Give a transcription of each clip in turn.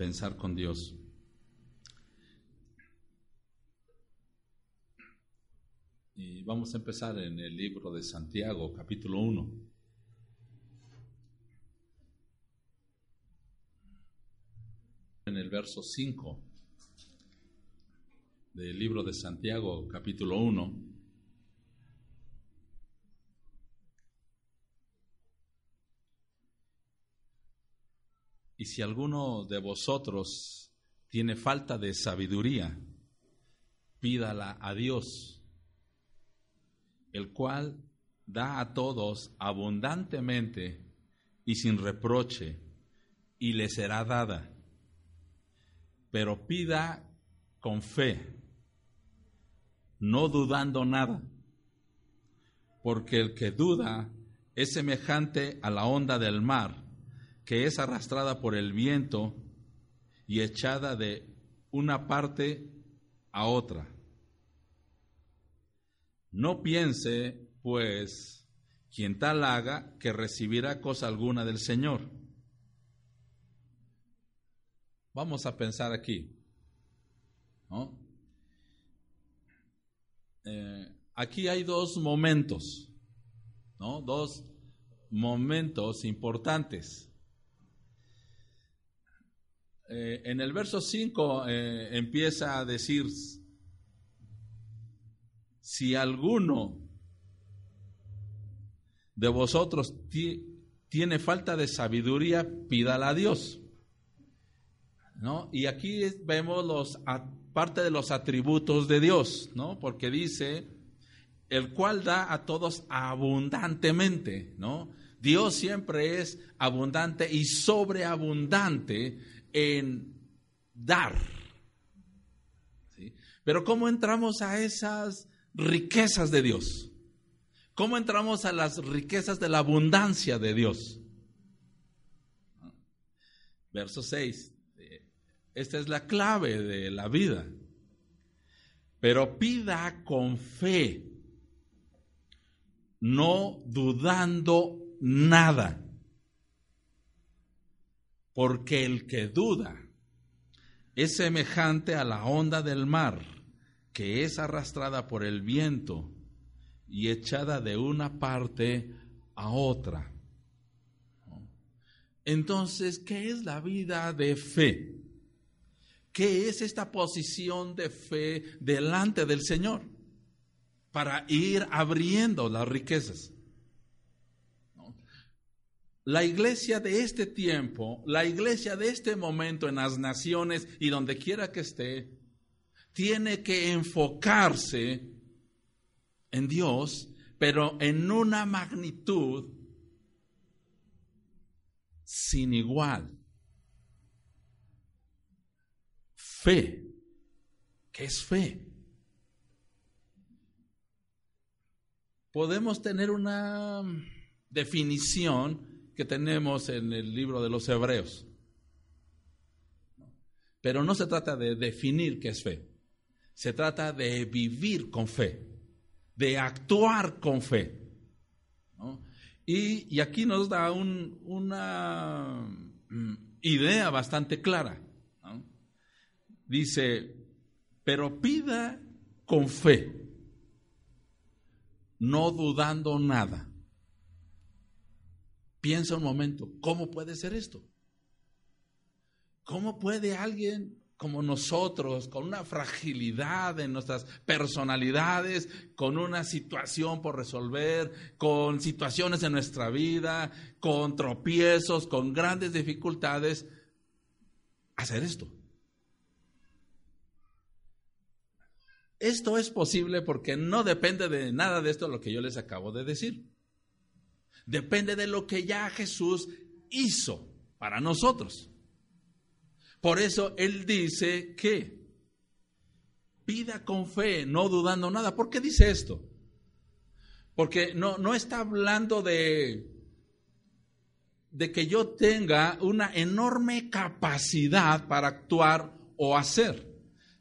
pensar con Dios. Y vamos a empezar en el libro de Santiago, capítulo 1. En el verso 5 del libro de Santiago, capítulo 1. Y si alguno de vosotros tiene falta de sabiduría, pídala a Dios el cual da a todos abundantemente y sin reproche, y le será dada. Pero pida con fe, no dudando nada, porque el que duda es semejante a la onda del mar, que es arrastrada por el viento y echada de una parte a otra. No piense, pues, quien tal haga, que recibirá cosa alguna del Señor. Vamos a pensar aquí. Eh, aquí hay dos momentos, ¿no? Dos momentos importantes. Eh, en el verso 5 eh, empieza a decir, si alguno de vosotros tiene falta de sabiduría, pídala a Dios. ¿No? Y aquí vemos los, parte de los atributos de Dios, ¿no? Porque dice, el cual da a todos abundantemente, ¿no? Dios siempre es abundante y sobreabundante en dar. Pero ¿cómo entramos a esas riquezas de Dios. ¿Cómo entramos a las riquezas de la abundancia de Dios? Verso 6. Esta es la clave de la vida. Pero pida con fe, no dudando nada. Porque el que duda es semejante a la onda del mar que es arrastrada por el viento y echada de una parte a otra. Entonces, ¿qué es la vida de fe? ¿Qué es esta posición de fe delante del Señor? Para ir abriendo las riquezas. La iglesia de este tiempo, la iglesia de este momento en las naciones y donde quiera que esté, tiene que enfocarse en Dios, pero en una magnitud sin igual. Fe. ¿Qué es fe? Podemos tener una definición que tenemos en el libro de los Hebreos. Pero no se trata de definir qué es fe. Se trata de vivir con fe, de actuar con fe. Y, aquí nos da una mm, idea bastante clara. Dice, pero pida con fe, no dudando nada. Piensa un momento, ¿cómo puede ser esto? ¿Cómo puede alguien como nosotros, con una fragilidad en nuestras personalidades, con una situación por resolver, con situaciones en nuestra vida, con tropiezos, con grandes dificultades, hacer esto. Esto es posible porque no depende de nada de esto lo que yo les acabo de decir. Depende de lo que ya Jesús hizo para nosotros. Por eso Él dice que pida con fe, no dudando nada. ¿Por qué dice esto? Porque no, no está hablando de, de que yo tenga una enorme capacidad para actuar o hacer,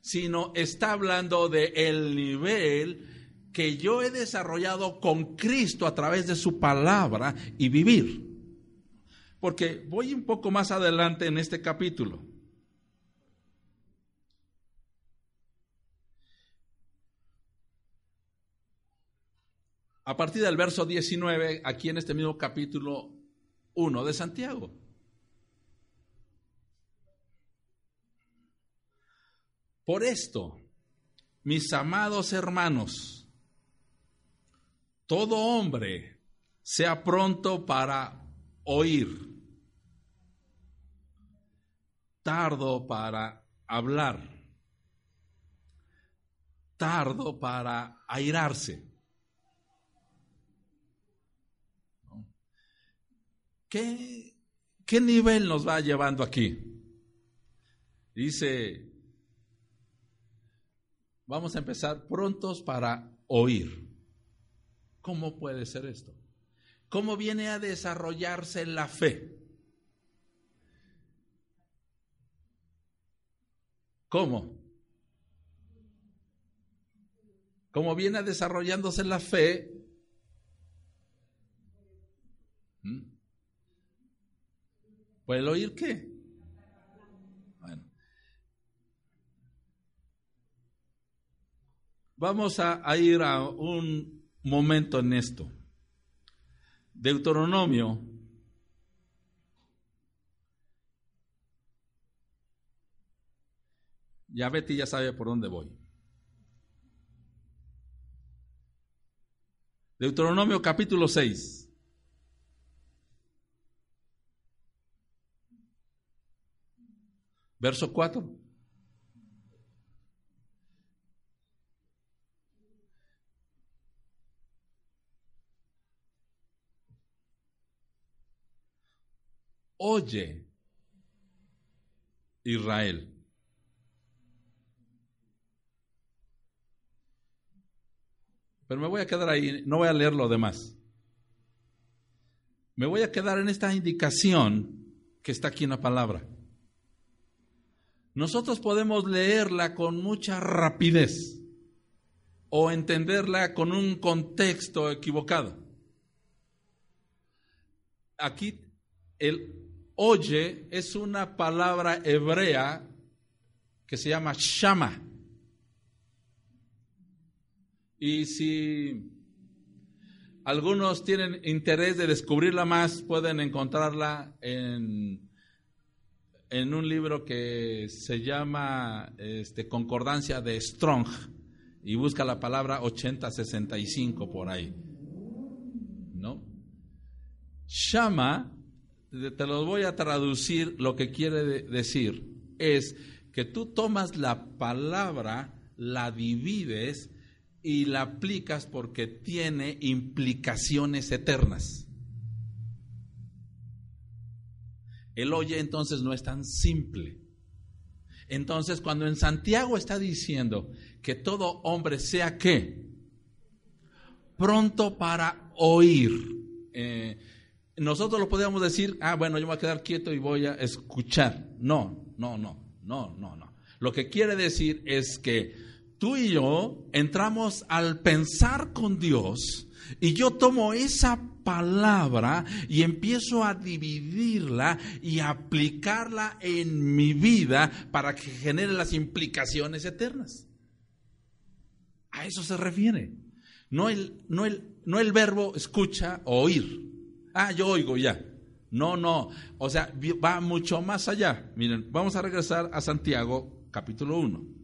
sino está hablando de el nivel que yo he desarrollado con Cristo a través de su palabra y vivir. Porque voy un poco más adelante en este capítulo. A partir del verso 19, aquí en este mismo capítulo 1 de Santiago. Por esto, mis amados hermanos, todo hombre sea pronto para oír, tardo para hablar, tardo para airarse. ¿Qué, ¿Qué nivel nos va llevando aquí? Dice, vamos a empezar prontos para oír. ¿Cómo puede ser esto? ¿Cómo viene a desarrollarse la fe? ¿Cómo? ¿Cómo viene desarrollándose la fe? ¿Mm? ¿Puede oír qué? Vamos a, ir a un momento en esto. Deuteronomio Ya Betty ya sabe por dónde voy. Deuteronomio capítulo 6. Verso 4. Oye, Israel. Pero me voy a quedar ahí, no voy a leer lo demás. Me voy a quedar en esta indicación que está aquí en la palabra. Nosotros podemos leerla con mucha rapidez o entenderla con un contexto equivocado. Aquí el oye es una palabra hebrea que se llama shama. Y si algunos tienen interés de descubrirla más, pueden encontrarla en, en un libro que se llama este, Concordancia de Strong y busca la palabra 8065 por ahí. ¿No? Shama te los voy a traducir, lo que quiere decir es que tú tomas la palabra, la divides y la aplicas porque tiene implicaciones eternas. El oye entonces no es tan simple. Entonces cuando en Santiago está diciendo que todo hombre sea qué? Pronto para oír. Eh, nosotros lo podríamos decir, ah, bueno, yo me voy a quedar quieto y voy a escuchar. No, no, no, no, no, no. Lo que quiere decir es que tú y yo entramos al pensar con Dios y yo tomo esa palabra y empiezo a dividirla y aplicarla en mi vida para que genere las implicaciones eternas. A eso se refiere. No el, no el, no el verbo escucha o oír. Ah, yo oigo ya. No, no. O sea, va mucho más allá. Miren, vamos a regresar a Santiago capítulo 1.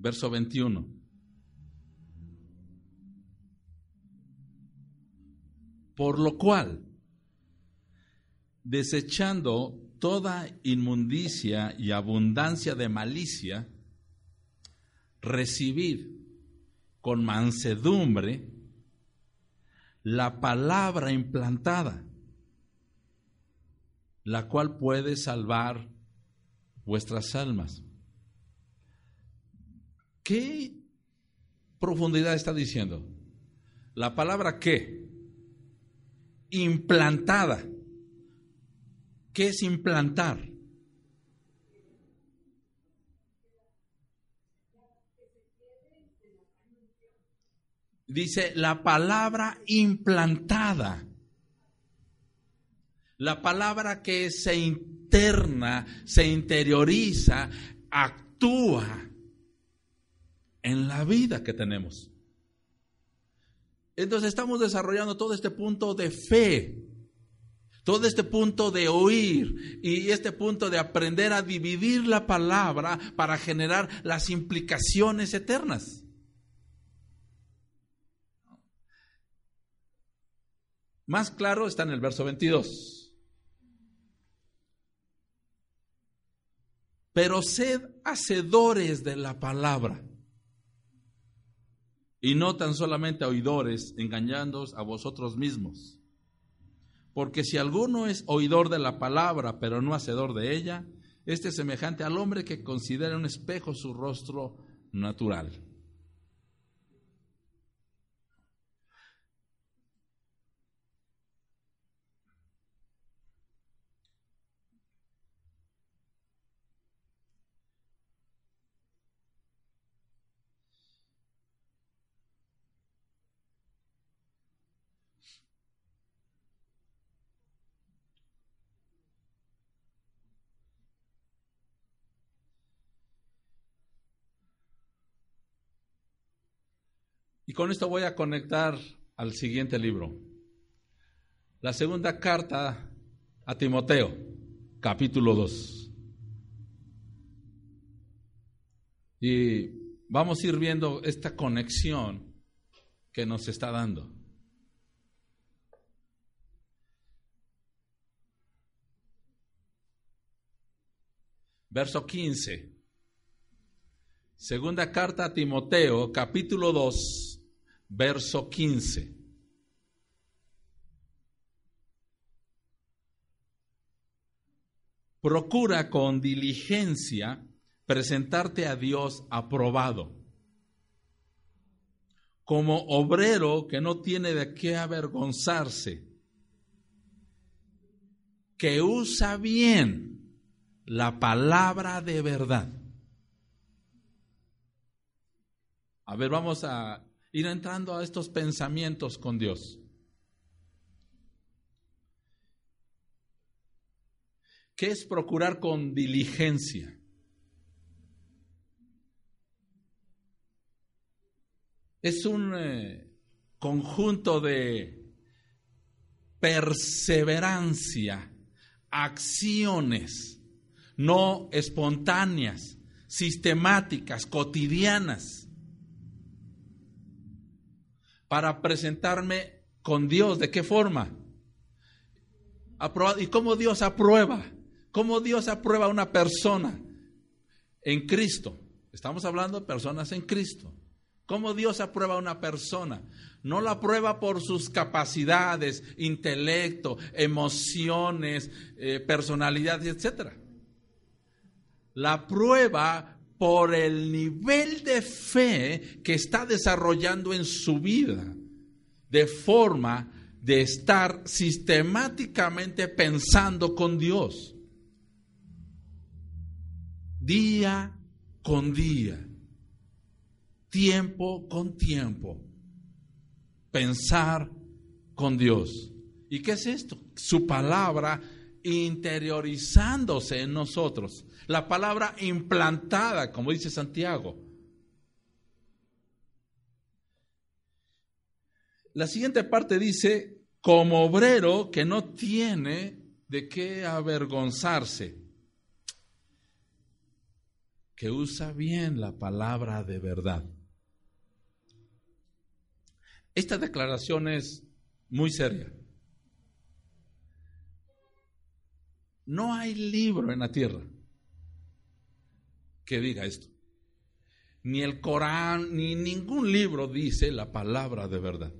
Verso 21. Por lo cual, desechando toda inmundicia y abundancia de malicia, recibid con mansedumbre la palabra implantada, la cual puede salvar vuestras almas. ¿Qué profundidad está diciendo? La palabra que, implantada. ¿Qué es implantar? Dice la palabra implantada. La palabra que se interna, se interioriza, actúa en la vida que tenemos. Entonces estamos desarrollando todo este punto de fe, todo este punto de oír y este punto de aprender a dividir la palabra para generar las implicaciones eternas. Más claro está en el verso 22. Pero sed hacedores de la palabra y no tan solamente oidores, engañándoos a vosotros mismos. Porque si alguno es oidor de la palabra, pero no hacedor de ella, este es semejante al hombre que considera un espejo su rostro natural. Y con esto voy a conectar al siguiente libro. La segunda carta a Timoteo, capítulo 2. Y vamos a ir viendo esta conexión que nos está dando. Verso 15. Segunda carta a Timoteo, capítulo 2, verso 15. Procura con diligencia presentarte a Dios aprobado, como obrero que no tiene de qué avergonzarse, que usa bien la palabra de verdad. A ver, vamos a ir entrando a estos pensamientos con Dios. ¿Qué es procurar con diligencia? Es un eh, conjunto de perseverancia, acciones no espontáneas, sistemáticas, cotidianas para presentarme con Dios. ¿De qué forma? ¿Y cómo Dios aprueba? ¿Cómo Dios aprueba a una persona en Cristo? Estamos hablando de personas en Cristo. ¿Cómo Dios aprueba a una persona? No la aprueba por sus capacidades, intelecto, emociones, eh, personalidades, etc. La prueba por el nivel de fe que está desarrollando en su vida, de forma de estar sistemáticamente pensando con Dios, día con día, tiempo con tiempo, pensar con Dios. ¿Y qué es esto? Su palabra interiorizándose en nosotros la palabra implantada, como dice Santiago. La siguiente parte dice, como obrero que no tiene de qué avergonzarse, que usa bien la palabra de verdad. Esta declaración es muy seria. No hay libro en la tierra que diga esto. Ni el Corán, ni ningún libro dice la palabra de verdad.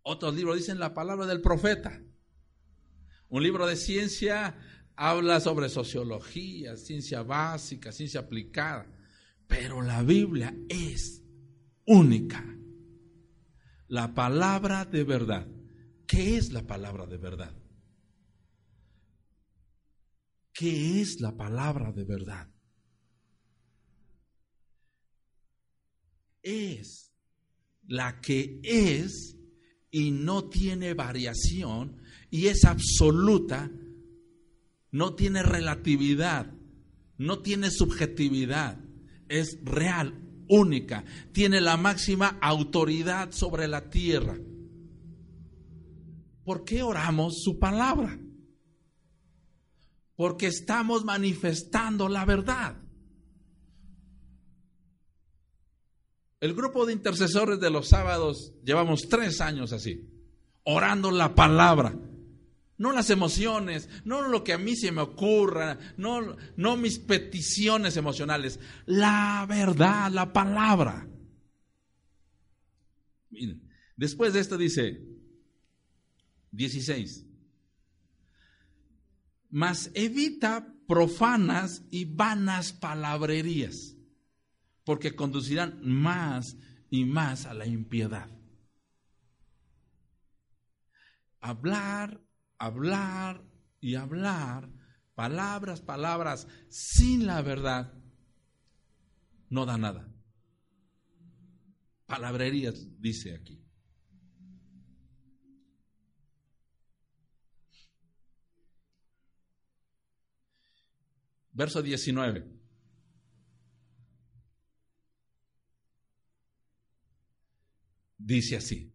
Otros libros dicen la palabra del profeta. Un libro de ciencia habla sobre sociología, ciencia básica, ciencia aplicada. Pero la Biblia es única. La palabra de verdad. ¿Qué es la palabra de verdad? ¿Qué es la palabra de verdad? es la que es y no tiene variación y es absoluta, no tiene relatividad, no tiene subjetividad, es real, única, tiene la máxima autoridad sobre la tierra. ¿Por qué oramos su palabra? Porque estamos manifestando la verdad. El grupo de intercesores de los sábados llevamos tres años así, orando la palabra. No las emociones, no lo que a mí se me ocurra, no, no mis peticiones emocionales, la verdad, la palabra. Después de esto dice 16, mas evita profanas y vanas palabrerías porque conducirán más y más a la impiedad. Hablar, hablar y hablar, palabras, palabras, sin la verdad, no da nada. Palabrerías, dice aquí. Verso 19. dice así.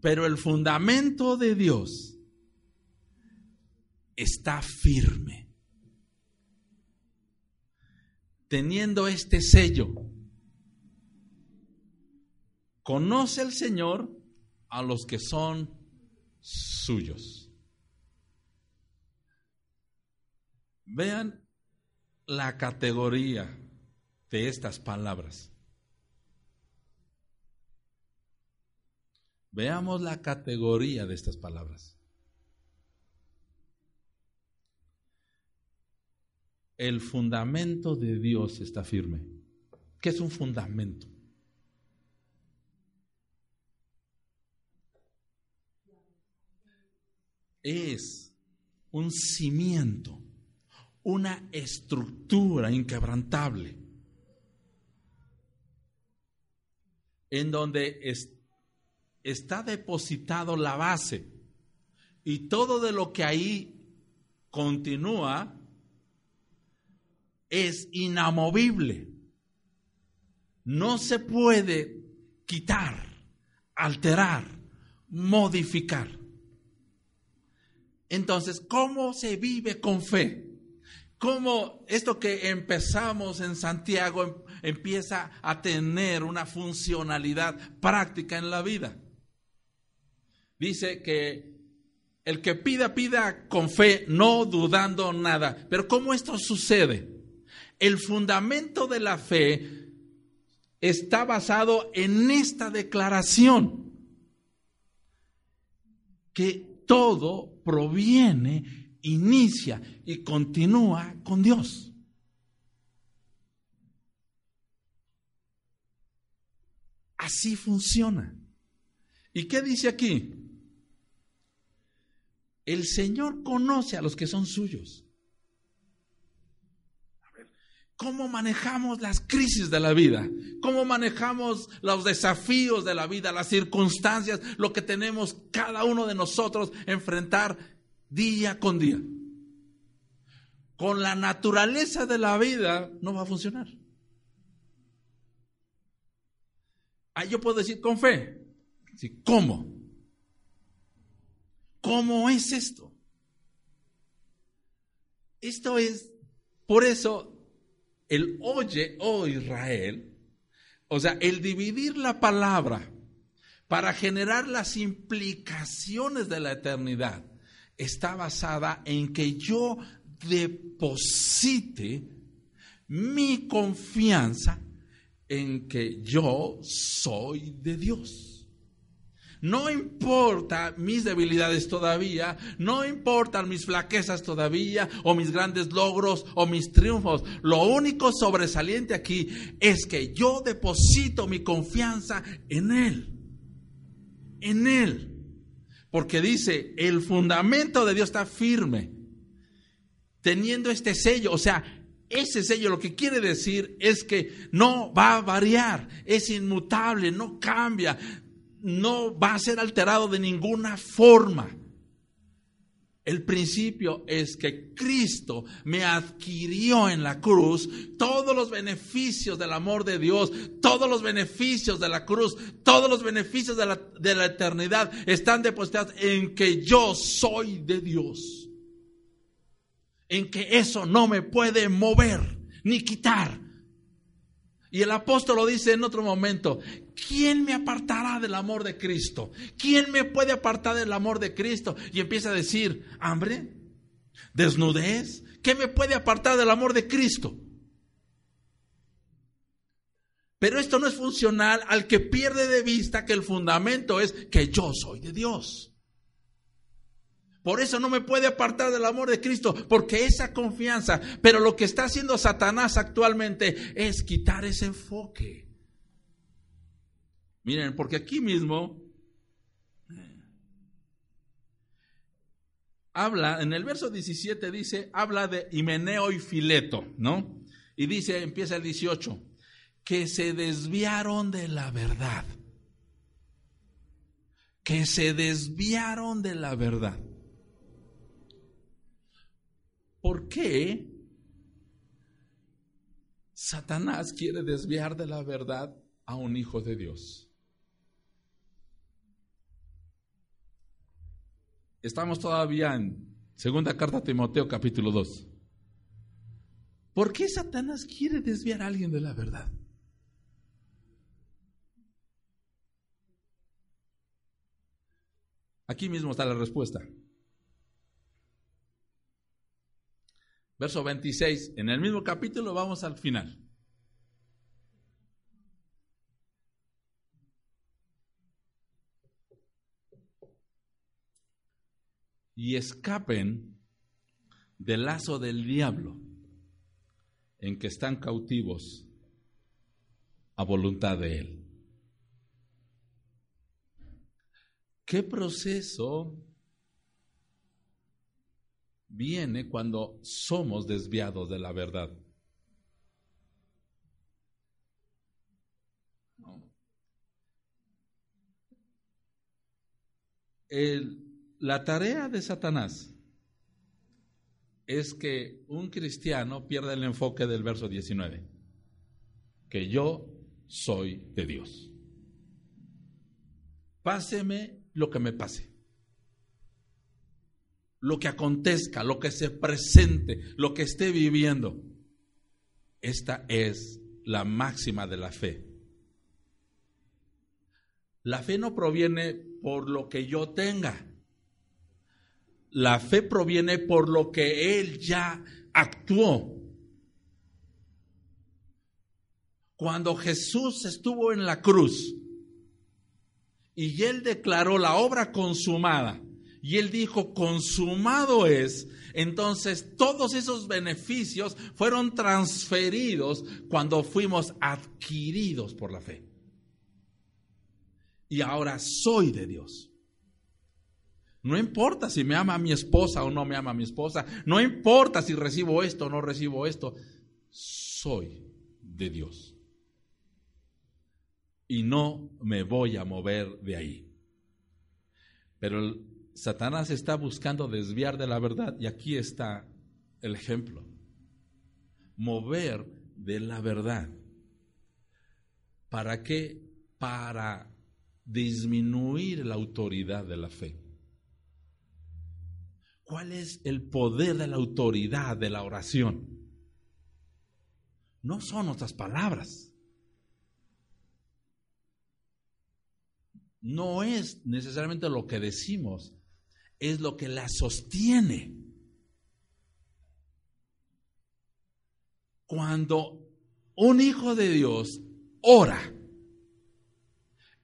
Pero el fundamento de Dios está firme. Teniendo este sello, conoce el Señor a los que son suyos. Vean la categoría de estas palabras. Veamos la categoría de estas palabras. El fundamento de Dios está firme. ¿Qué es un fundamento? Es un cimiento, una estructura inquebrantable, en donde está está depositado la base y todo de lo que ahí continúa es inamovible. No se puede quitar, alterar, modificar. Entonces, ¿cómo se vive con fe? ¿Cómo esto que empezamos en Santiago em, empieza a tener una funcionalidad práctica en la vida? dice que el que pida, pida con fe, no dudando nada. Pero ¿cómo esto sucede? El fundamento de la fe está basado en esta declaración, que todo proviene, inicia y continúa con Dios. Así funciona. ¿Y qué dice aquí? El Señor conoce a los que son suyos. ¿Cómo manejamos las crisis de la vida? ¿Cómo manejamos los desafíos de la vida, las circunstancias, lo que tenemos cada uno de nosotros enfrentar día con día? Con la naturaleza de la vida no va a funcionar. Ah, yo puedo decir con fe. ¿Cómo? ¿Cómo es esto? Esto es, por eso, el oye, oh Israel, o sea, el dividir la palabra para generar las implicaciones de la eternidad, está basada en que yo deposite mi confianza en que yo soy de Dios. No importa mis debilidades todavía, no importan mis flaquezas todavía, o mis grandes logros, o mis triunfos. Lo único sobresaliente aquí es que yo deposito mi confianza en Él. En Él. Porque dice, el fundamento de Dios está firme. Teniendo este sello, o sea, ese sello lo que quiere decir es que no va a variar, es inmutable, no cambia, no va a ser alterado de ninguna forma. El principio es que Cristo me adquirió en la cruz todos los beneficios del amor de Dios, todos los beneficios de la cruz, todos los beneficios de la, de la eternidad están depositados en que yo soy de Dios. En que eso no me puede mover ni quitar. Y el apóstol lo dice en otro momento, ¿quién me apartará del amor de Cristo? ¿Quién me puede apartar del amor de Cristo? Y empieza a decir, hambre, desnudez, ¿qué me puede apartar del amor de Cristo? Pero esto no es funcional al que pierde de vista que el fundamento es que yo soy de Dios. Por eso no me puede apartar del amor de Cristo, porque esa confianza, pero lo que está haciendo Satanás actualmente es quitar ese enfoque. Miren, porque aquí mismo habla, en el verso 17 dice, habla de Himeneo y Fileto, ¿no? Y dice, empieza el 18, que se desviaron de la verdad. Que se desviaron de la verdad. ¿Por qué Satanás quiere desviar de la verdad a un hijo de Dios? Estamos todavía en segunda carta a Timoteo capítulo 2. ¿Por qué Satanás quiere desviar a alguien de la verdad? Aquí mismo está la respuesta. verso 26, en el mismo capítulo vamos al final. Y escapen del lazo del diablo en que están cautivos a voluntad de él. ¿Qué proceso viene cuando somos desviados de la verdad. La tarea de Satanás es que un cristiano pierda el enfoque del verso 19, que yo soy de Dios. Páseme lo que me pase lo que acontezca, lo que se presente, lo que esté viviendo. Esta es la máxima de la fe. La fe no proviene por lo que yo tenga. La fe proviene por lo que Él ya actuó. Cuando Jesús estuvo en la cruz y Él declaró la obra consumada, y él dijo, consumado es. Entonces todos esos beneficios fueron transferidos cuando fuimos adquiridos por la fe. Y ahora soy de Dios. No importa si me ama mi esposa o no me ama mi esposa. No importa si recibo esto o no recibo esto. Soy de Dios. Y no me voy a mover de ahí. Pero Satanás está buscando desviar de la verdad y aquí está el ejemplo. Mover de la verdad. ¿Para qué? Para disminuir la autoridad de la fe. ¿Cuál es el poder de la autoridad de la oración? No son nuestras palabras. No es necesariamente lo que decimos, es lo que la sostiene. Cuando un hijo de Dios ora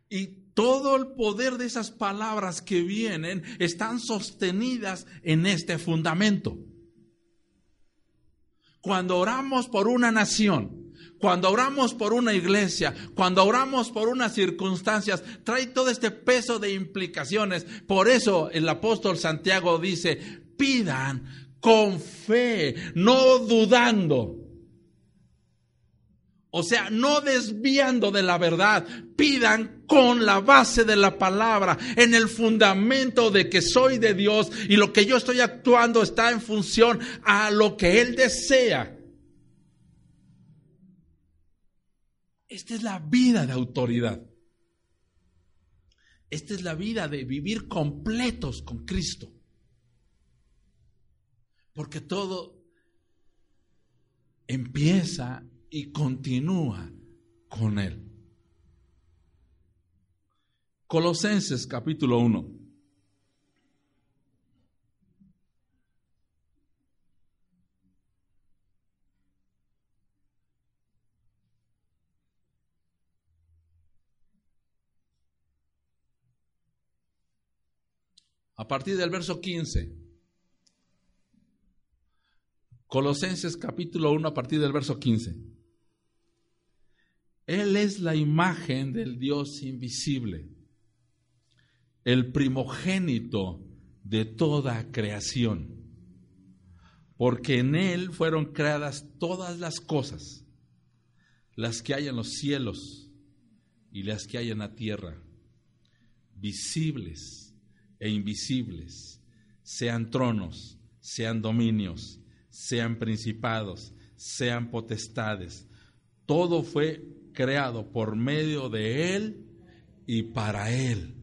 y todo el poder de esas palabras que vienen están sostenidas en este fundamento. Cuando oramos por una nación, cuando oramos por una iglesia, cuando oramos por unas circunstancias, trae todo este peso de implicaciones. Por eso el apóstol Santiago dice, pidan con fe, no dudando. O sea, no desviando de la verdad, pidan con la base de la palabra, en el fundamento de que soy de Dios y lo que yo estoy actuando está en función a lo que Él desea. Esta es la vida de autoridad. Esta es la vida de vivir completos con Cristo. Porque todo empieza y continúa con Él. Colosenses capítulo 1. A partir del verso 15. Colosenses capítulo 1 a partir del verso 15. Él es la imagen del Dios invisible, el primogénito de toda creación, porque en Él fueron creadas todas las cosas, las que hay en los cielos y las que hay en la tierra, visibles e invisibles, sean tronos, sean dominios sean principados, sean potestades. Todo fue creado por medio de Él y para Él.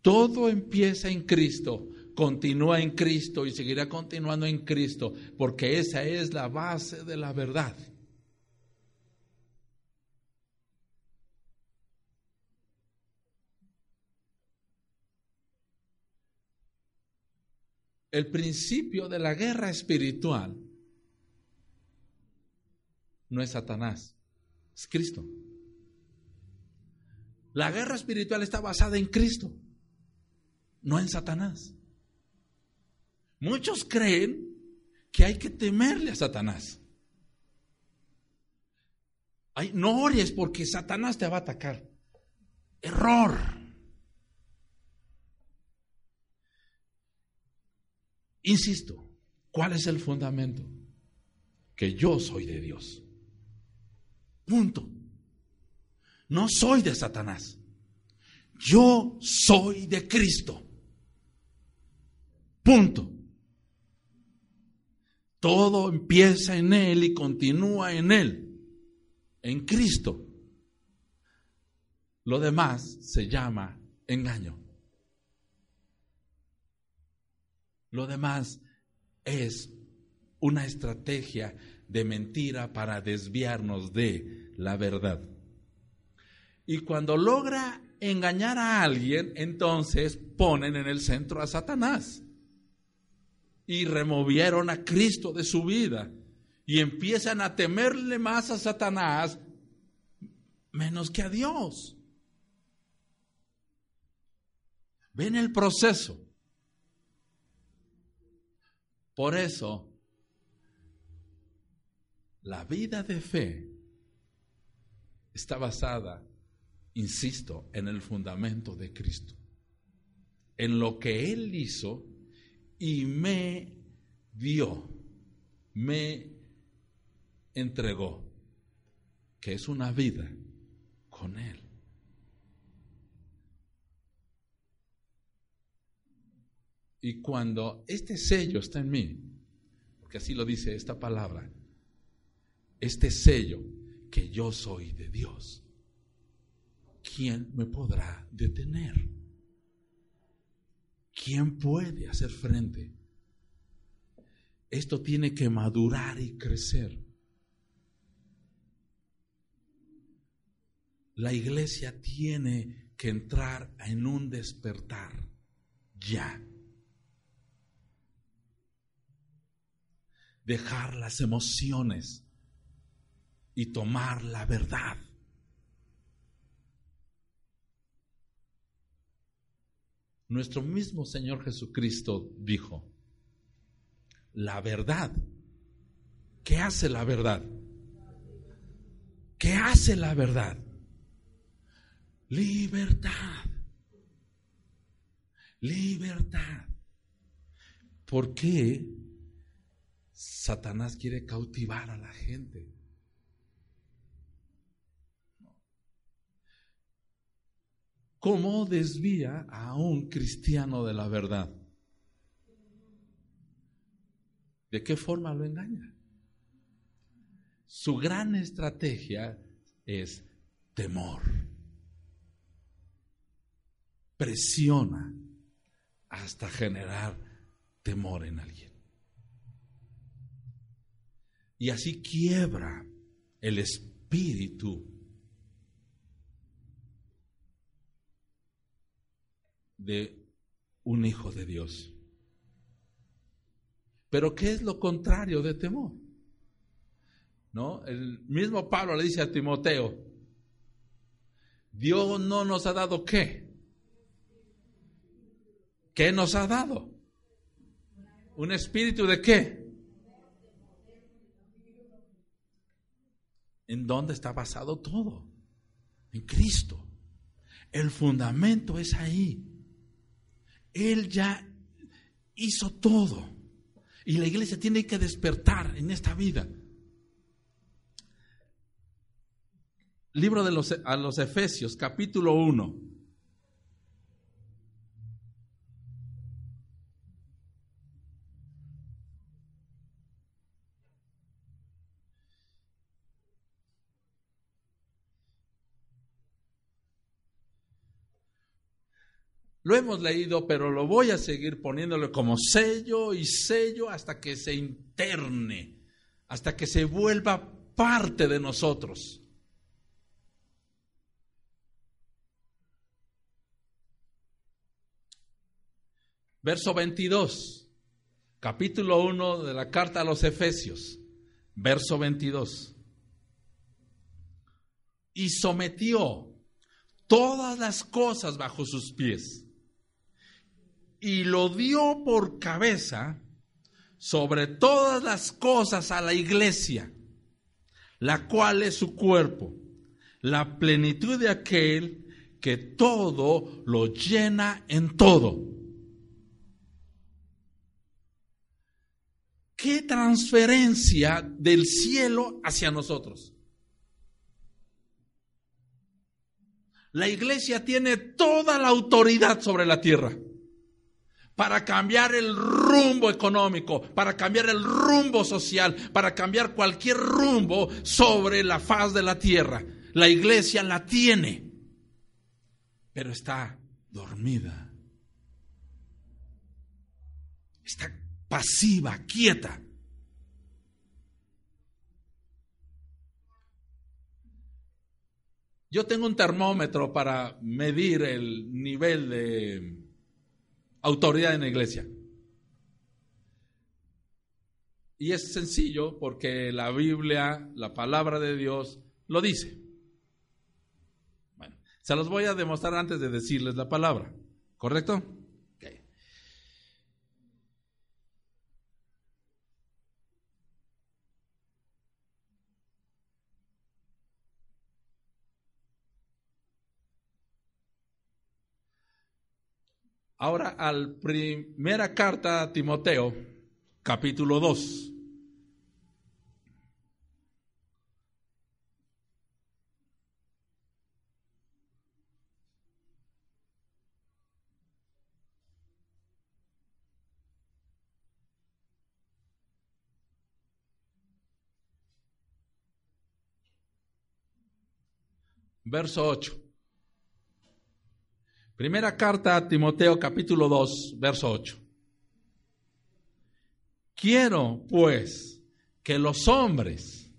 Todo empieza en Cristo, continúa en Cristo y seguirá continuando en Cristo, porque esa es la base de la verdad. el principio de la guerra espiritual no es Satanás, es Cristo. La guerra espiritual está basada en Cristo, no en Satanás. Muchos creen que hay que temerle a Satanás. no ores porque Satanás te va a atacar. Error. Insisto, ¿cuál es el fundamento? Que yo soy de Dios. Punto. No soy de Satanás. Yo soy de Cristo. Punto. Todo empieza en Él y continúa en Él, en Cristo. Lo demás se llama engaño. Lo demás es una estrategia de mentira para desviarnos de la verdad. Y cuando logra engañar a alguien, entonces ponen en el centro a Satanás. Y removieron a Cristo de su vida. Y empiezan a temerle más a Satanás menos que a Dios. Ven el proceso. Por eso, la vida de fe está basada, insisto, en el fundamento de Cristo, en lo que Él hizo y me dio, me entregó, que es una vida con Él. Y cuando este sello está en mí, porque así lo dice esta palabra, este sello que yo soy de Dios, ¿quién me podrá detener? ¿Quién puede hacer frente? Esto tiene que madurar y crecer. La iglesia tiene que entrar en un despertar ya. dejar las emociones y tomar la verdad. Nuestro mismo Señor Jesucristo dijo, la verdad. ¿Qué hace la verdad? ¿Qué hace la verdad? Libertad. Libertad. ¿Por qué Satanás quiere cautivar a la gente. ¿Cómo desvía a un cristiano de la verdad? ¿De qué forma lo engaña? Su gran estrategia es temor. Presiona hasta generar temor en alguien. Y así quiebra el espíritu de un hijo de Dios. Pero ¿qué es lo contrario de temor? ¿No? El mismo Pablo le dice a Timoteo, Dios no nos ha dado qué? ¿Qué nos ha dado? ¿Un espíritu de qué? ¿En dónde está basado todo? En Cristo. El fundamento es ahí. Él ya hizo todo. Y la iglesia tiene que despertar en esta vida. Libro de los, a los Efesios, capítulo 1. Lo hemos leído, pero lo voy a seguir poniéndole como sello y sello hasta que se interne, hasta que se vuelva parte de nosotros. Verso 22, capítulo 1 de la carta a los Efesios, verso 22. Y sometió todas las cosas bajo sus pies y lo dio por cabeza sobre todas las cosas a la iglesia, la cual es su cuerpo, la plenitud de aquel que todo lo llena en todo. ¿Qué transferencia del cielo hacia nosotros? La iglesia tiene toda la autoridad sobre la tierra para cambiar el rumbo económico, para cambiar el rumbo social, para cambiar cualquier rumbo sobre la faz de la tierra. La iglesia la tiene, pero está dormida. Está pasiva, quieta. Yo tengo un termómetro para medir el nivel de autoridad en la iglesia. Y es sencillo porque la Biblia, la palabra de Dios, lo dice. Bueno, se los voy a demostrar antes de decirles la palabra. ¿Correcto? Ahora al primera carta a Timoteo, capítulo 2. Verso 8. Primera carta a Timoteo capítulo 2, verso 8. Quiero pues que los hombres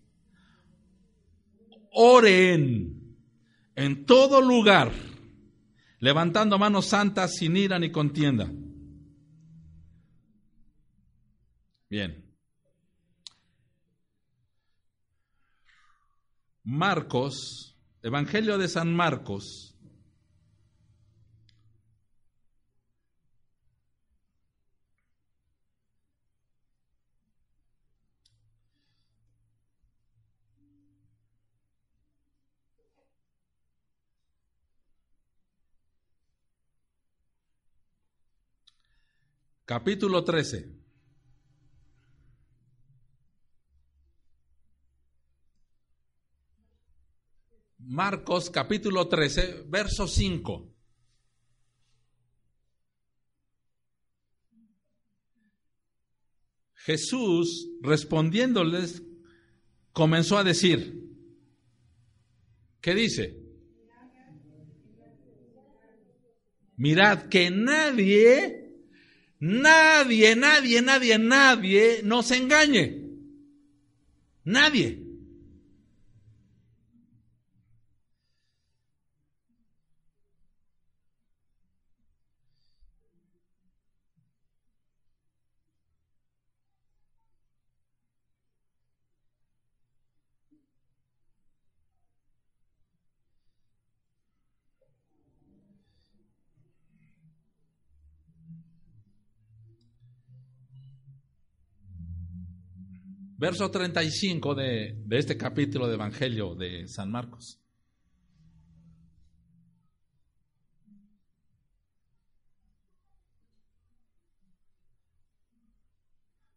oren en todo lugar, levantando manos santas sin ira ni contienda. Bien. Marcos, Evangelio de San Marcos, Capítulo 13. Marcos capítulo 13, verso 5. Jesús, respondiéndoles, comenzó a decir, ¿qué dice? Mirad que nadie nadie, nadie, nadie, nadie nos engañe. Nadie. Verso 35 de, de este capítulo de Evangelio de San Marcos.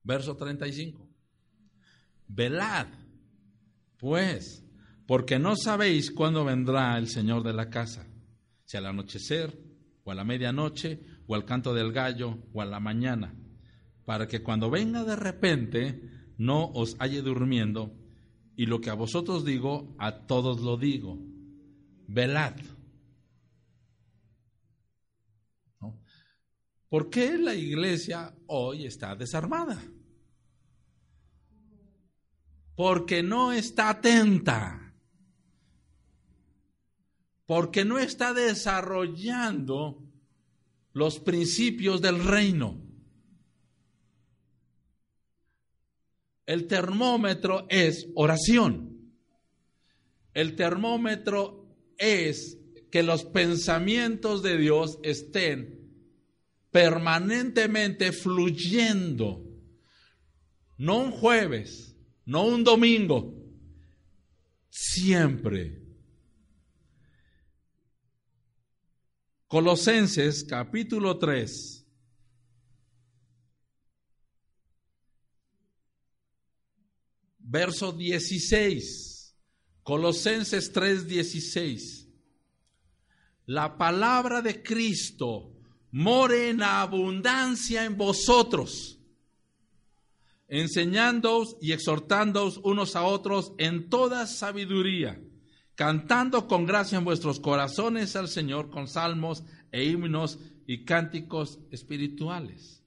Verso 35. Velad, pues, porque no sabéis cuándo vendrá el Señor de la casa, si al anochecer, o a la medianoche, o al canto del gallo, o a la mañana, para que cuando venga de repente no os halle durmiendo, y lo que a vosotros digo, a todos lo digo. Velad. ¿Por qué la iglesia hoy está desarmada? Porque no está atenta. Porque no está desarrollando los principios del reino. El termómetro es oración. El termómetro es que los pensamientos de Dios estén permanentemente fluyendo. No un jueves, no un domingo, siempre. Colosenses capítulo 3 verso 16, Colosenses 3:16. La palabra de Cristo more en abundancia en vosotros, enseñándoos y exhortándoos unos a otros en toda sabiduría, cantando con gracia en vuestros corazones al Señor con salmos e himnos y cánticos espirituales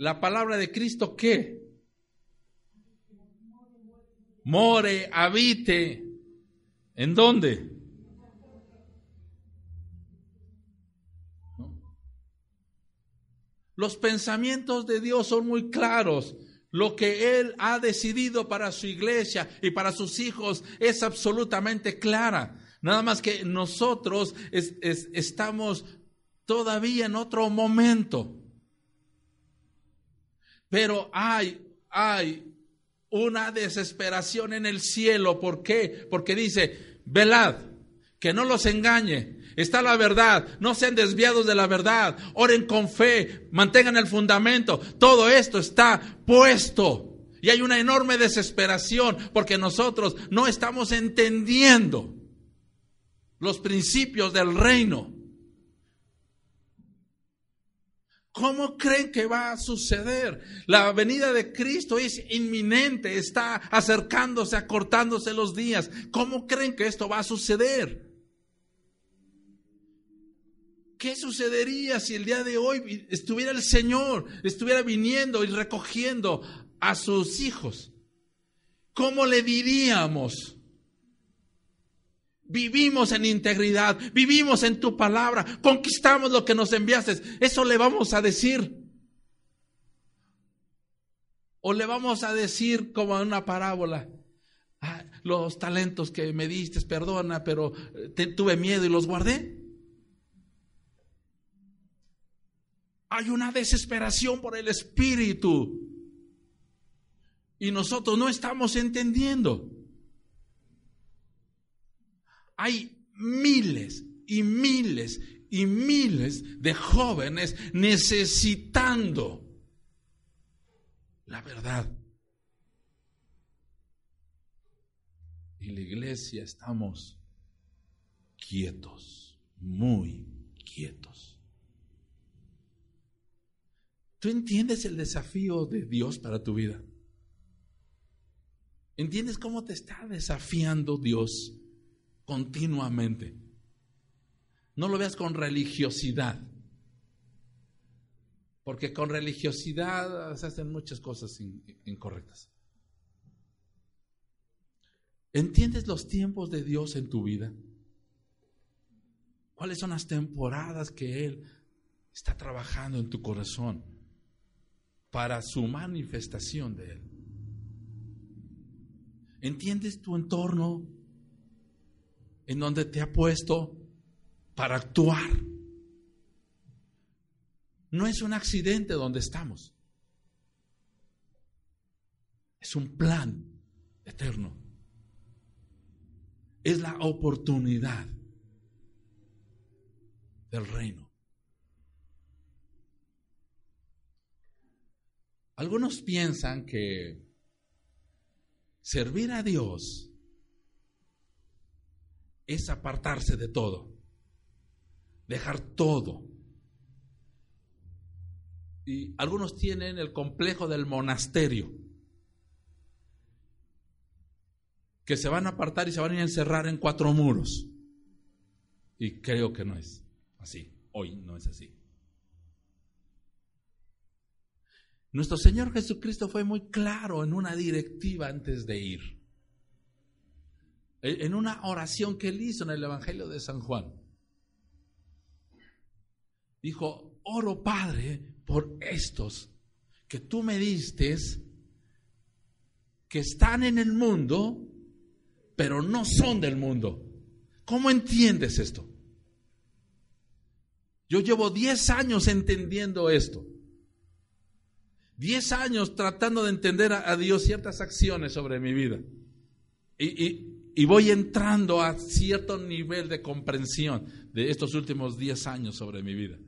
la palabra de Cristo qué? More, habite. ¿En dónde? Los pensamientos de Dios son muy claros. Lo que Él ha decidido para su iglesia y para sus hijos es absolutamente clara. Nada más que nosotros estamos todavía en otro momento. Pero hay, hay una desesperación en el cielo. ¿Por qué? Porque dice, velad, que no los engañe. Está la verdad, no sean desviados de la verdad, oren con fe, mantengan el fundamento. Todo esto está puesto. Y hay una enorme desesperación porque nosotros no estamos entendiendo los principios del reino. ¿Cómo creen que va a suceder? La venida de Cristo es inminente, está acercándose, acortándose los días. ¿Cómo creen que esto va a suceder? ¿Qué sucedería si el día de hoy estuviera el Señor, estuviera viniendo y recogiendo a sus hijos? ¿Cómo le diríamos? Vivimos en integridad, vivimos en tu palabra, conquistamos lo que nos enviaste. Eso le vamos a decir. O le vamos a decir como en una parábola, ah, los talentos que me diste, perdona, pero eh, tuve miedo y los guardé. Hay una desesperación por el Espíritu. Y nosotros no estamos entendiendo. Hay miles y miles y miles de jóvenes necesitando la verdad. Y la iglesia estamos quietos, muy quietos. ¿Tú entiendes el desafío de Dios para tu vida? ¿Entiendes cómo te está desafiando Dios continuamente? No lo veas con religiosidad. Porque con religiosidad se hacen muchas cosas incorrectas. ¿Entiendes los tiempos de Dios en tu vida? ¿Cuáles son las temporadas que Él está trabajando en tu corazón para su manifestación de Él? ¿Entiendes tu entorno en donde te ha puesto para actuar? No es un accidente donde estamos. Es un plan eterno es la oportunidad del reino. Algunos piensan que servir a Dios es apartarse de todo, dejar todo. Y algunos tienen el complejo del monasterio. que se van a apartar y se van a encerrar en cuatro muros. Y creo que no es así. Hoy no es así. Nuestro Señor Jesucristo fue muy claro en una directiva antes de ir. En una oración que él hizo en el Evangelio de San Juan. Dijo, oro Padre por estos que tú me diste, que están en el mundo, pero no son del mundo. ¿Cómo entiendes esto? Yo llevo 10 años entendiendo esto. 10 años tratando de entender a, Dios ciertas acciones sobre mi vida. Y, voy entrando a cierto nivel de comprensión de estos últimos 10 años sobre mi vida.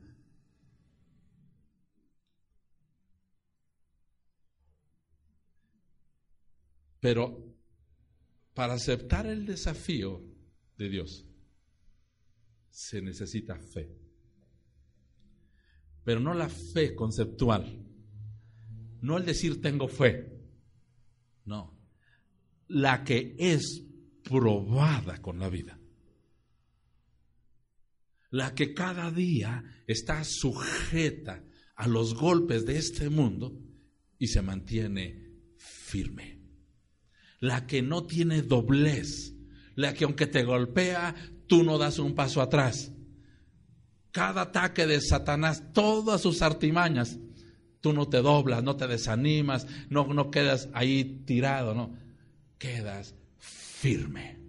Pero para aceptar el desafío de Dios se necesita fe. Pero no la fe conceptual. No el decir tengo fe. No. La que es probada con la vida. La que cada día está sujeta a los golpes de este mundo y se mantiene firme la que no tiene doblez, la que aunque te golpea, tú no das un paso atrás. Cada ataque de Satanás, todas sus artimañas, tú no te doblas, no te desanimas, no, no quedas ahí tirado, no, quedas firme.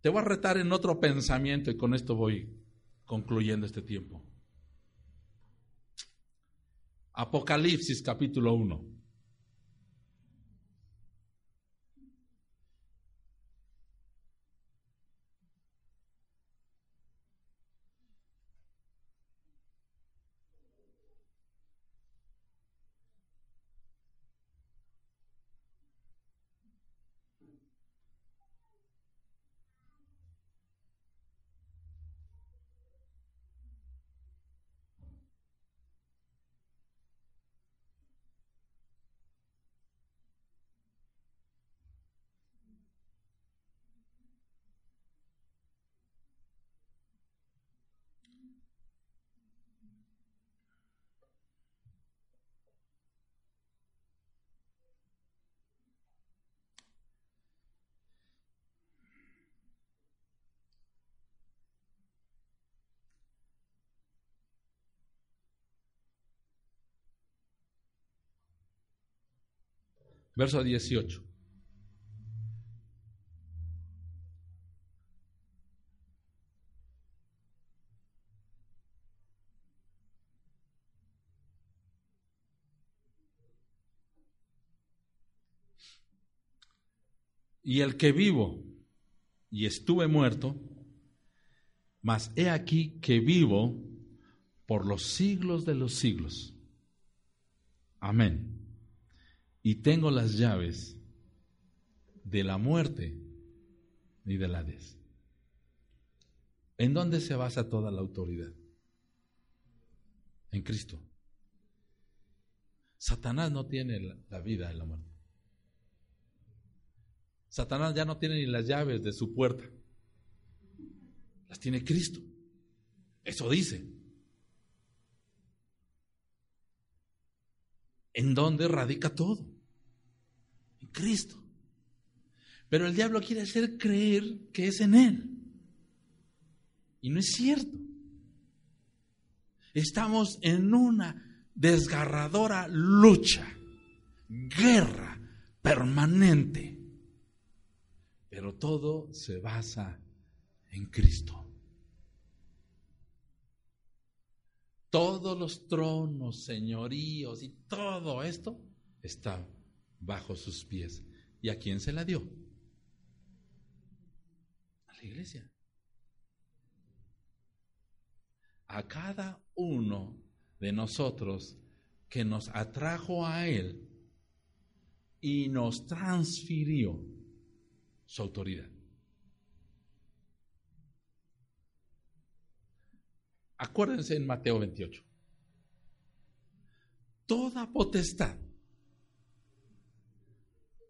Te voy a retar en otro pensamiento y con esto voy concluyendo este tiempo. Apocalipsis capítulo 1. Verso 18. Y el que vivo y estuve muerto, mas he aquí que vivo por los siglos de los siglos. Amén y tengo las llaves de la muerte y del Hades. ¿En dónde se basa toda la autoridad? En Cristo. Satanás no tiene la vida en la muerte. Satanás ya no tiene ni las llaves de su puerta. Las tiene Cristo. Eso dice. ¿En dónde radica todo? Cristo. Pero el diablo quiere hacer creer que es en Él. Y no es cierto. Estamos en una desgarradora lucha, guerra permanente. Pero todo se basa en Cristo. Todos los tronos, señoríos y todo esto está bajo sus pies. ¿Y a quién se la dio? A la iglesia. A cada uno de nosotros que nos atrajo a Él y nos transfirió su autoridad. Acuérdense en Mateo 28. Toda potestad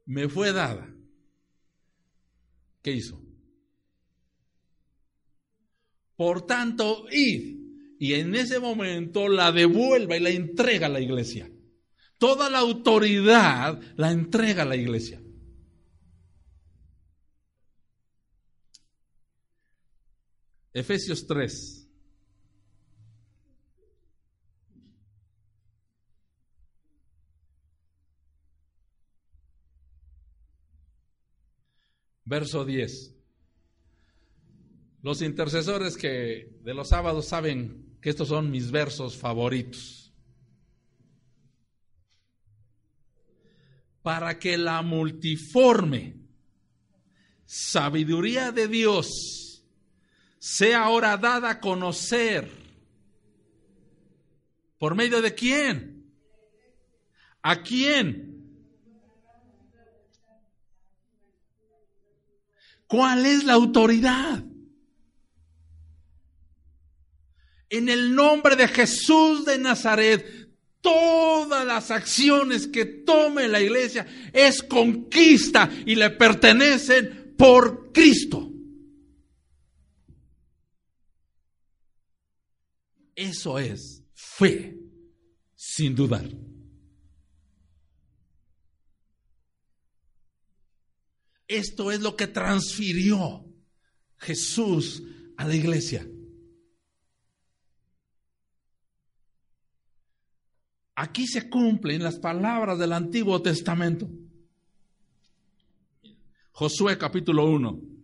me fue dada. ¿Qué hizo? Por tanto, id y en ese momento la devuelva y la entrega a la iglesia. Toda la autoridad la entrega a la iglesia. Efesios 3. Verso 10. Los intercesores que de los sábados saben que estos son mis versos favoritos. Para que la multiforme sabiduría de Dios sea ahora dada a conocer. ¿Por medio de quién? ¿A quién? ¿Cuál es la autoridad? En el nombre de Jesús de Nazaret, todas las acciones que tome la iglesia es conquista y le pertenecen por Cristo. Eso es fe, sin dudar. Esto es lo que transfirió Jesús a la iglesia. Aquí se cumplen las palabras del Antiguo Testamento. Josué capítulo 1.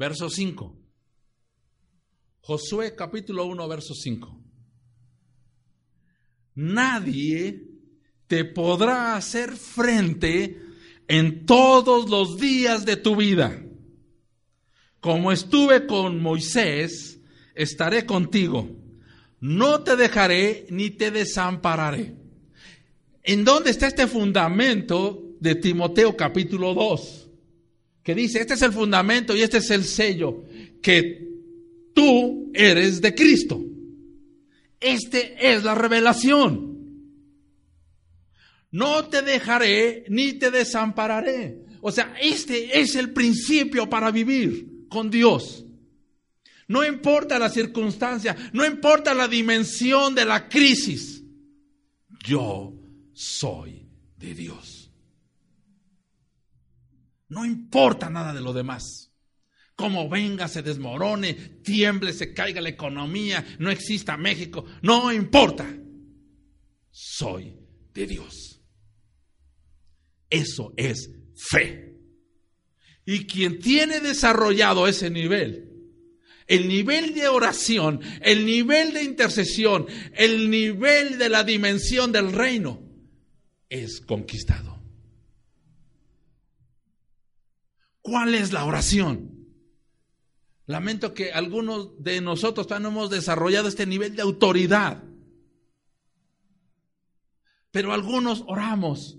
Verso 5. Josué capítulo 1, verso 5. Nadie te podrá hacer frente en todos los días de tu vida. Como estuve con Moisés, estaré contigo. No te dejaré ni te desampararé. ¿En dónde está este fundamento de Timoteo capítulo 2? Que dice, este es el fundamento y este es el sello, que tú eres de Cristo. Este es la revelación. No te dejaré ni te desampararé. O sea, este es el principio para vivir con Dios. No importa la circunstancia, no importa la dimensión de la crisis. Yo soy de Dios. No importa nada de lo demás. Como venga, se desmorone, tiemble, se caiga la economía, no exista México, no importa. Soy de Dios. Eso es fe. Y quien tiene desarrollado ese nivel, el nivel de oración, el nivel de intercesión, el nivel de la dimensión del reino, es conquistado. ¿Cuál es la oración? Lamento que algunos de nosotros no hemos desarrollado este nivel de autoridad. Pero algunos oramos.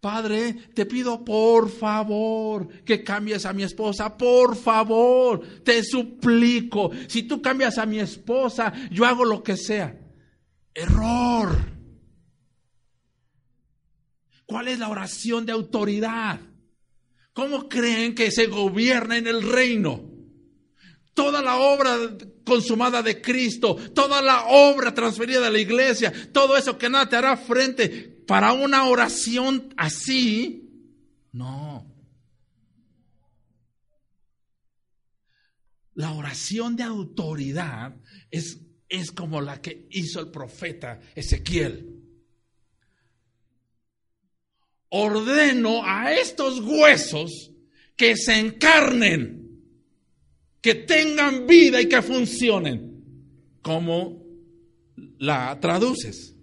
Padre, te pido por favor que cambies a mi esposa, por favor, te suplico. Si tú cambias a mi esposa, yo hago lo que sea. Error. ¿Cuál es la oración de autoridad? ¿Cómo creen que se gobierna en el reino? Toda la obra consumada de Cristo, toda la obra transferida de la iglesia, todo eso que nada te hará frente para una oración así, no. La oración de autoridad es, es como la que hizo el profeta Ezequiel ordeno a estos huesos que se encarnen, que tengan vida y que funcionen. ¿Cómo la traduces?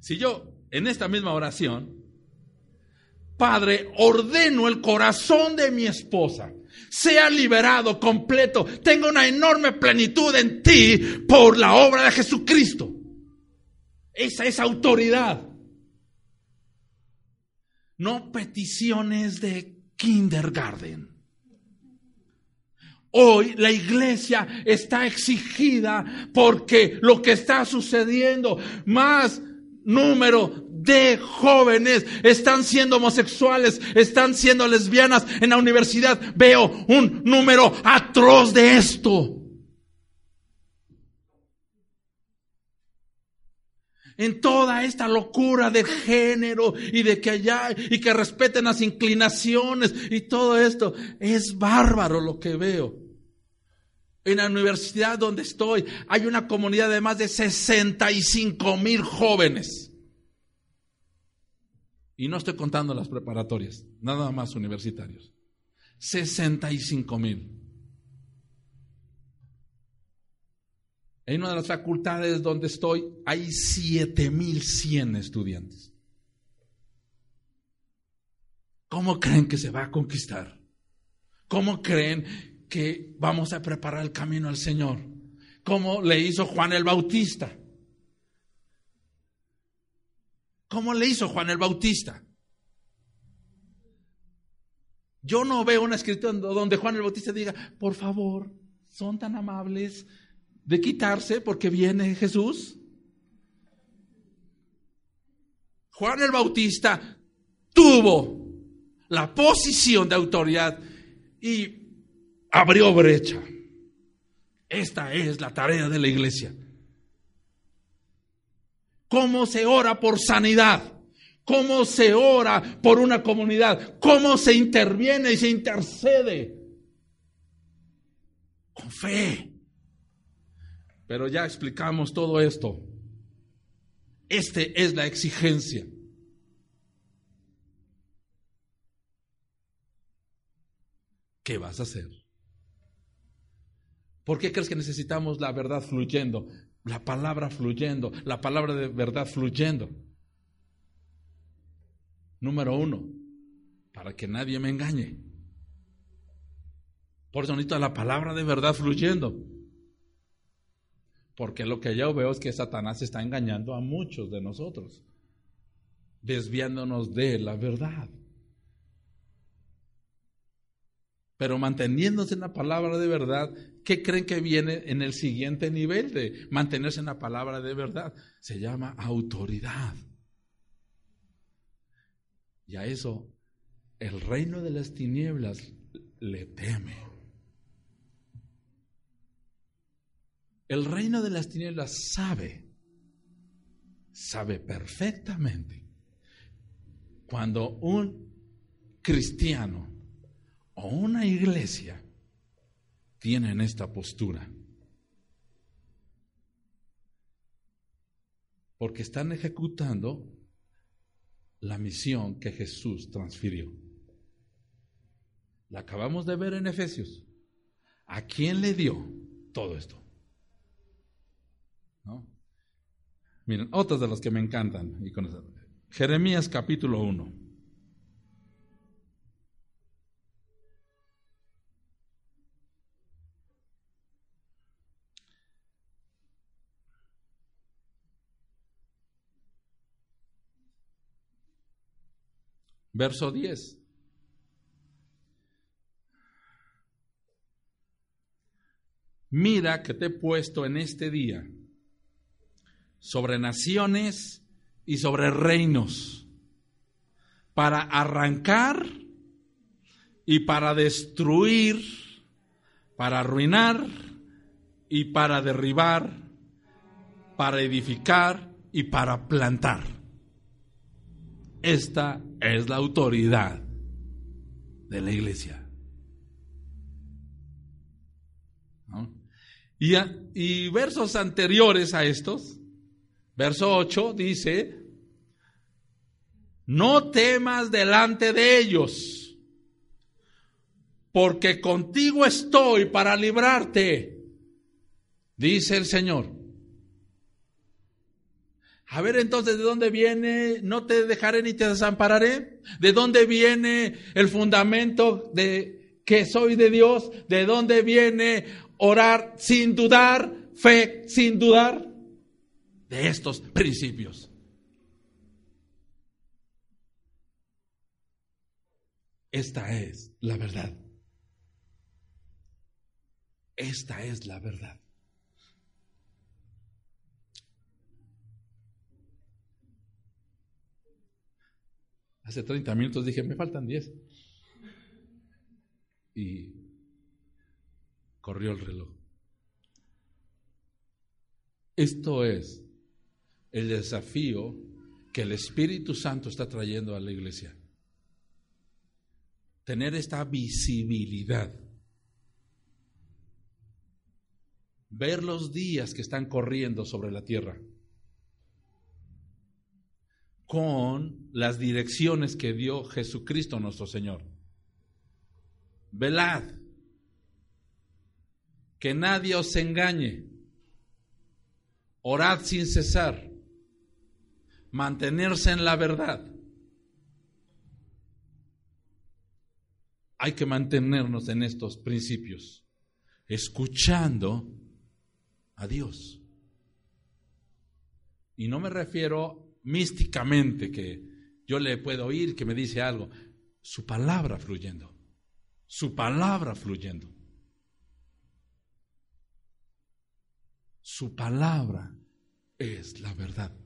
Si yo en esta misma oración, Padre, ordeno el corazón de mi esposa, sea liberado completo, tenga una enorme plenitud en ti por la obra de Jesucristo. Esa es autoridad no peticiones de kindergarten. Hoy la iglesia está exigida porque lo que está sucediendo, más número de jóvenes están siendo homosexuales, están siendo lesbianas en la universidad. Veo un número atroz de esto. En toda esta locura de género y de que allá y que respeten las inclinaciones y todo esto. Es bárbaro lo que veo. En la universidad donde estoy hay una comunidad de más de 65 mil jóvenes. Y no estoy contando las preparatorias, nada más universitarios. 65 mil. En una de las facultades donde estoy hay 7100 estudiantes. ¿Cómo creen que se va a conquistar? ¿Cómo creen que vamos a preparar el camino al Señor? ¿Cómo le hizo Juan el Bautista? ¿Cómo le hizo Juan el Bautista? Yo no veo una escritura donde Juan el Bautista diga, por favor, son tan amables, de quitarse porque viene Jesús? Juan el Bautista tuvo la posición de autoridad y abrió brecha. Esta es la tarea de la iglesia. ¿Cómo se ora por sanidad? ¿Cómo se ora por una comunidad? ¿Cómo se interviene y se intercede? Con fe. Pero ya explicamos todo esto. Este es la exigencia. ¿Qué vas a hacer? ¿Por qué crees que necesitamos la verdad fluyendo? La palabra fluyendo, la palabra de verdad fluyendo. Número uno, para que nadie me engañe. Por eso necesito la palabra de verdad fluyendo. Porque lo que yo veo es que Satanás está engañando a muchos de nosotros, desviándonos de la verdad. Pero manteniéndose en la palabra de verdad, ¿qué creen que viene en el siguiente nivel de mantenerse en la palabra de verdad? Se llama autoridad. Y a eso el reino de las tinieblas le teme. El reino de las tinieblas sabe, sabe perfectamente cuando un cristiano o una iglesia tienen esta postura. Porque están ejecutando la misión que Jesús transfirió. La acabamos de ver en Efesios. ¿A quién le dio todo esto? ¿no? Miren, otras de las que me encantan. Y con eso. Jeremías capítulo 1. Verso 10. Mira que te he puesto en este día sobre naciones y sobre reinos para arrancar y para destruir, para arruinar y para derribar, para edificar y para plantar. Esta es la autoridad de la iglesia. Y, versos anteriores a estos, verso 8 dice, no temas delante de ellos, porque contigo estoy para librarte, dice el Señor. A ver entonces, ¿de dónde viene? No te dejaré ni te desampararé. ¿De dónde viene el fundamento de que soy de Dios? ¿De dónde viene orar sin dudar, fe sin dudar? De estos principios. Esta es la verdad. Esta es la verdad. Hace 30 minutos dije, me faltan 10. Y corrió el reloj. Esto es el desafío que el Espíritu Santo está trayendo a la iglesia tener esta visibilidad. Ver los días que están corriendo sobre la tierra con las direcciones que dio Jesucristo nuestro Señor. Velad, que nadie os engañe, orad sin cesar, mantenerse en la verdad hay que mantenernos en estos principios, escuchando a Dios. Y no me refiero místicamente que yo le puedo oír que me dice algo, su palabra fluyendo, su palabra fluyendo. Su palabra es la verdad,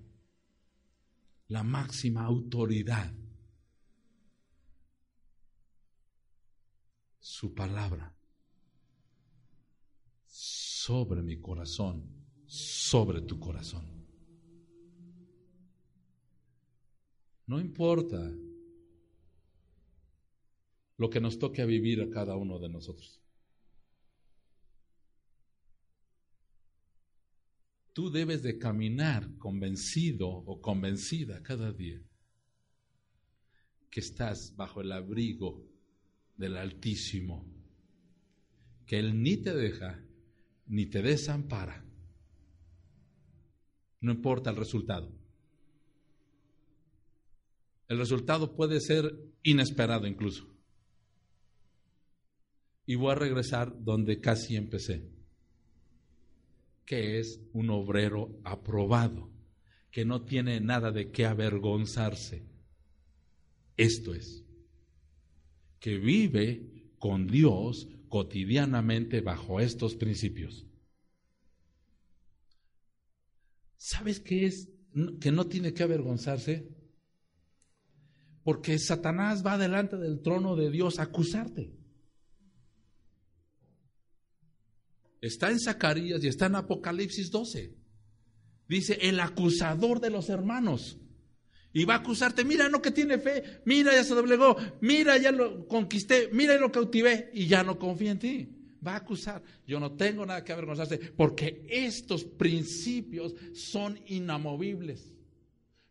la máxima autoridad su palabra sobre mi corazón, sobre tu corazón. No importa lo que nos toque a vivir a cada uno de nosotros. Tú debes de caminar convencido o convencida cada día que estás bajo el abrigo del Altísimo, que Él ni te deja ni te desampara. No importa el resultado. El resultado puede ser inesperado incluso. Y voy a regresar donde casi empecé, que es un obrero aprobado, que no tiene nada de qué avergonzarse. Esto es que vive con Dios cotidianamente bajo estos principios. ¿Sabes qué es que no tiene que avergonzarse? Porque Satanás va delante del trono de Dios a acusarte. Está en Zacarías y está en Apocalipsis 12. Dice, el acusador de los hermanos y va a acusarte, mira, no que tiene fe, mira, ya se doblegó, mira, ya lo conquisté, mira, lo cautivé y ya no confía en ti. Va a acusar. Yo no tengo nada que avergonzarse porque estos principios son inamovibles.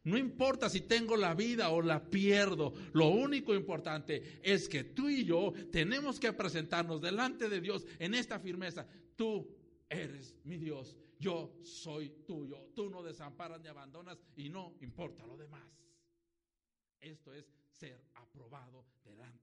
No importa si tengo la vida o la pierdo, lo único importante es que tú y yo tenemos que presentarnos delante de Dios en esta firmeza. Tú eres mi Dios yo soy tuyo. Tú no desamparas ni abandonas y no importa lo demás. Esto es ser aprobado delante.